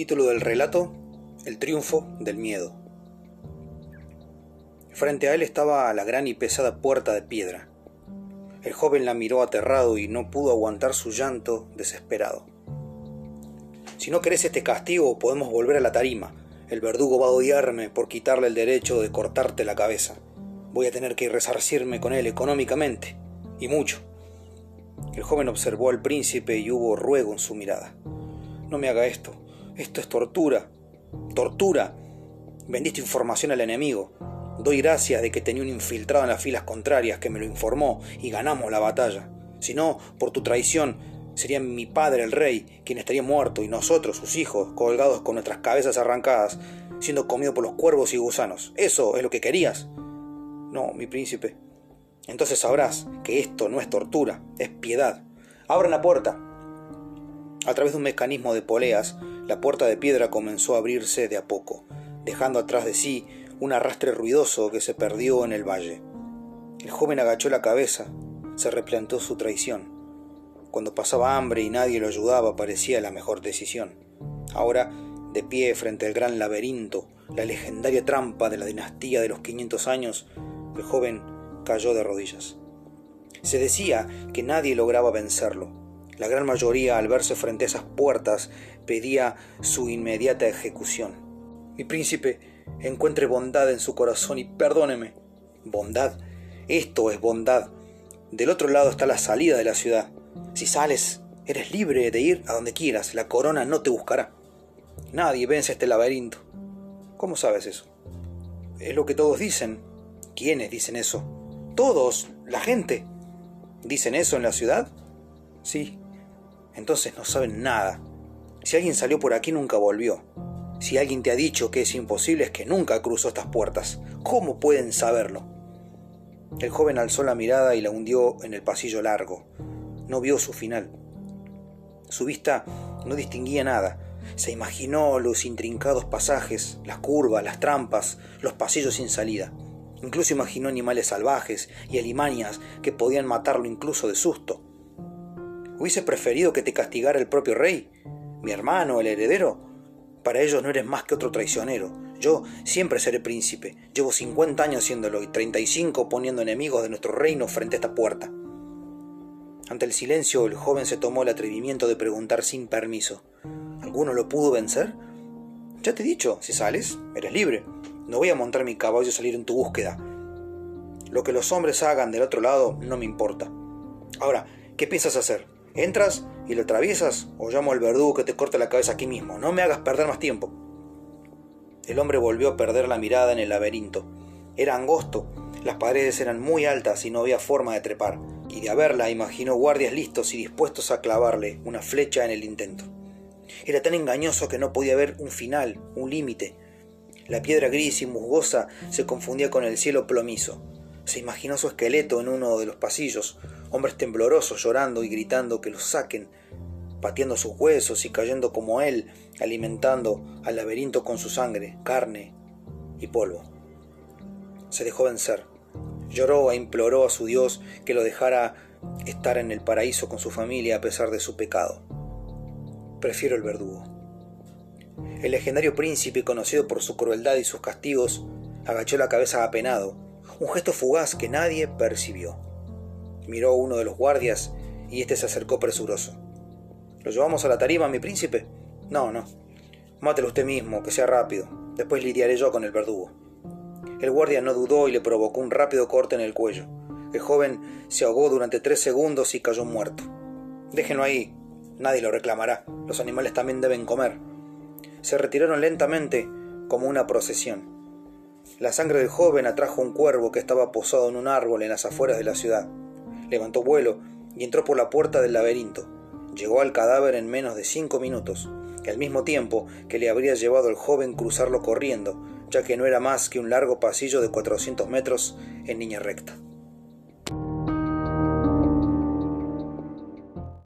Título del relato, El triunfo del miedo. Frente a él estaba la gran y pesada puerta de piedra. El joven la miró aterrado y no pudo aguantar su llanto desesperado. Si no querés este castigo, podemos volver a la tarima. El verdugo va a odiarme por quitarle el derecho de cortarte la cabeza. Voy a tener que resarcirme con él económicamente, y mucho. El joven observó al príncipe y hubo ruego en su mirada. No me haga esto, esto es tortura. Tortura. Vendiste información al enemigo. Doy gracias de que tenía un infiltrado en las filas contrarias que me lo informó y ganamos la batalla. Si no, por tu traición, sería mi padre el rey quien estaría muerto y nosotros, sus hijos, colgados con nuestras cabezas arrancadas, siendo comidos por los cuervos y gusanos. ¿Eso es lo que querías? No, mi príncipe. Entonces sabrás que esto no es tortura, es piedad. Abran la puerta. A través de un mecanismo de poleas, la puerta de piedra comenzó a abrirse de a poco, dejando atrás de sí un arrastre ruidoso que se perdió en el valle. El joven agachó la cabeza, se replanteó su traición. Cuando pasaba hambre y nadie lo ayudaba parecía la mejor decisión. Ahora, de pie frente al gran laberinto, la legendaria trampa de la dinastía de los 500 años, el joven cayó de rodillas. Se decía que nadie lograba vencerlo, la gran mayoría, al verse frente a esas puertas, pedía su inmediata ejecución. Mi príncipe, encuentre bondad en su corazón y perdóneme. Bondad. Esto es bondad. Del otro lado está la salida de la ciudad. Si sales, eres libre de ir a donde quieras. La corona no te buscará. Nadie vence este laberinto. ¿Cómo sabes eso? Es lo que todos dicen. ¿Quiénes dicen eso? Todos, la gente. ¿Dicen eso en la ciudad? Sí, entonces no saben nada. Si alguien salió por aquí nunca volvió. Si alguien te ha dicho que es imposible es que nunca cruzó estas puertas. ¿Cómo pueden saberlo? El joven alzó la mirada y la hundió en el pasillo largo. No vio su final. Su vista no distinguía nada. Se imaginó los intrincados pasajes, las curvas, las trampas, los pasillos sin salida. Incluso imaginó animales salvajes y alimañas que podían matarlo incluso de susto. ¿Hubiese preferido que te castigara el propio rey? ¿Mi hermano, el heredero? Para ellos no eres más que otro traicionero. Yo siempre seré príncipe. Llevo 50 años siéndolo y 35 poniendo enemigos de nuestro reino frente a esta puerta. Ante el silencio, el joven se tomó el atrevimiento de preguntar sin permiso. ¿Alguno lo pudo vencer? Ya te he dicho, si sales, eres libre. No voy a montar mi caballo y salir en tu búsqueda. Lo que los hombres hagan del otro lado no me importa. Ahora, ¿qué piensas hacer? ¿Entras y lo atraviesas o llamo al verdugo que te corte la cabeza aquí mismo? No me hagas perder más tiempo. El hombre volvió a perder la mirada en el laberinto. Era angosto, las paredes eran muy altas y no había forma de trepar, y de haberla imaginó guardias listos y dispuestos a clavarle una flecha en el intento. Era tan engañoso que no podía ver un final, un límite. La piedra gris y musgosa se confundía con el cielo plomizo. Se imaginó su esqueleto en uno de los pasillos, hombres temblorosos llorando y gritando que los saquen, pateando sus huesos y cayendo como él, alimentando al laberinto con su sangre, carne y polvo. Se dejó vencer. Lloró e imploró a su Dios que lo dejara estar en el paraíso con su familia a pesar de su pecado. Prefiero el verdugo. El legendario príncipe, conocido por su crueldad y sus castigos, agachó la cabeza apenado, un gesto fugaz que nadie percibió miró uno de los guardias y éste se acercó presuroso. ¿Lo llevamos a la tarima, mi príncipe? No, no. Mátelo usted mismo, que sea rápido. Después lidiaré yo con el verdugo. El guardia no dudó y le provocó un rápido corte en el cuello. El joven se ahogó durante tres segundos y cayó muerto. Déjenlo ahí. Nadie lo reclamará. Los animales también deben comer. Se retiraron lentamente como una procesión. La sangre del joven atrajo un cuervo que estaba posado en un árbol en las afueras de la ciudad levantó vuelo y entró por la puerta del laberinto. Llegó al cadáver en menos de cinco minutos, al mismo tiempo que le habría llevado el joven cruzarlo corriendo, ya que no era más que un largo pasillo de 400 metros en línea recta.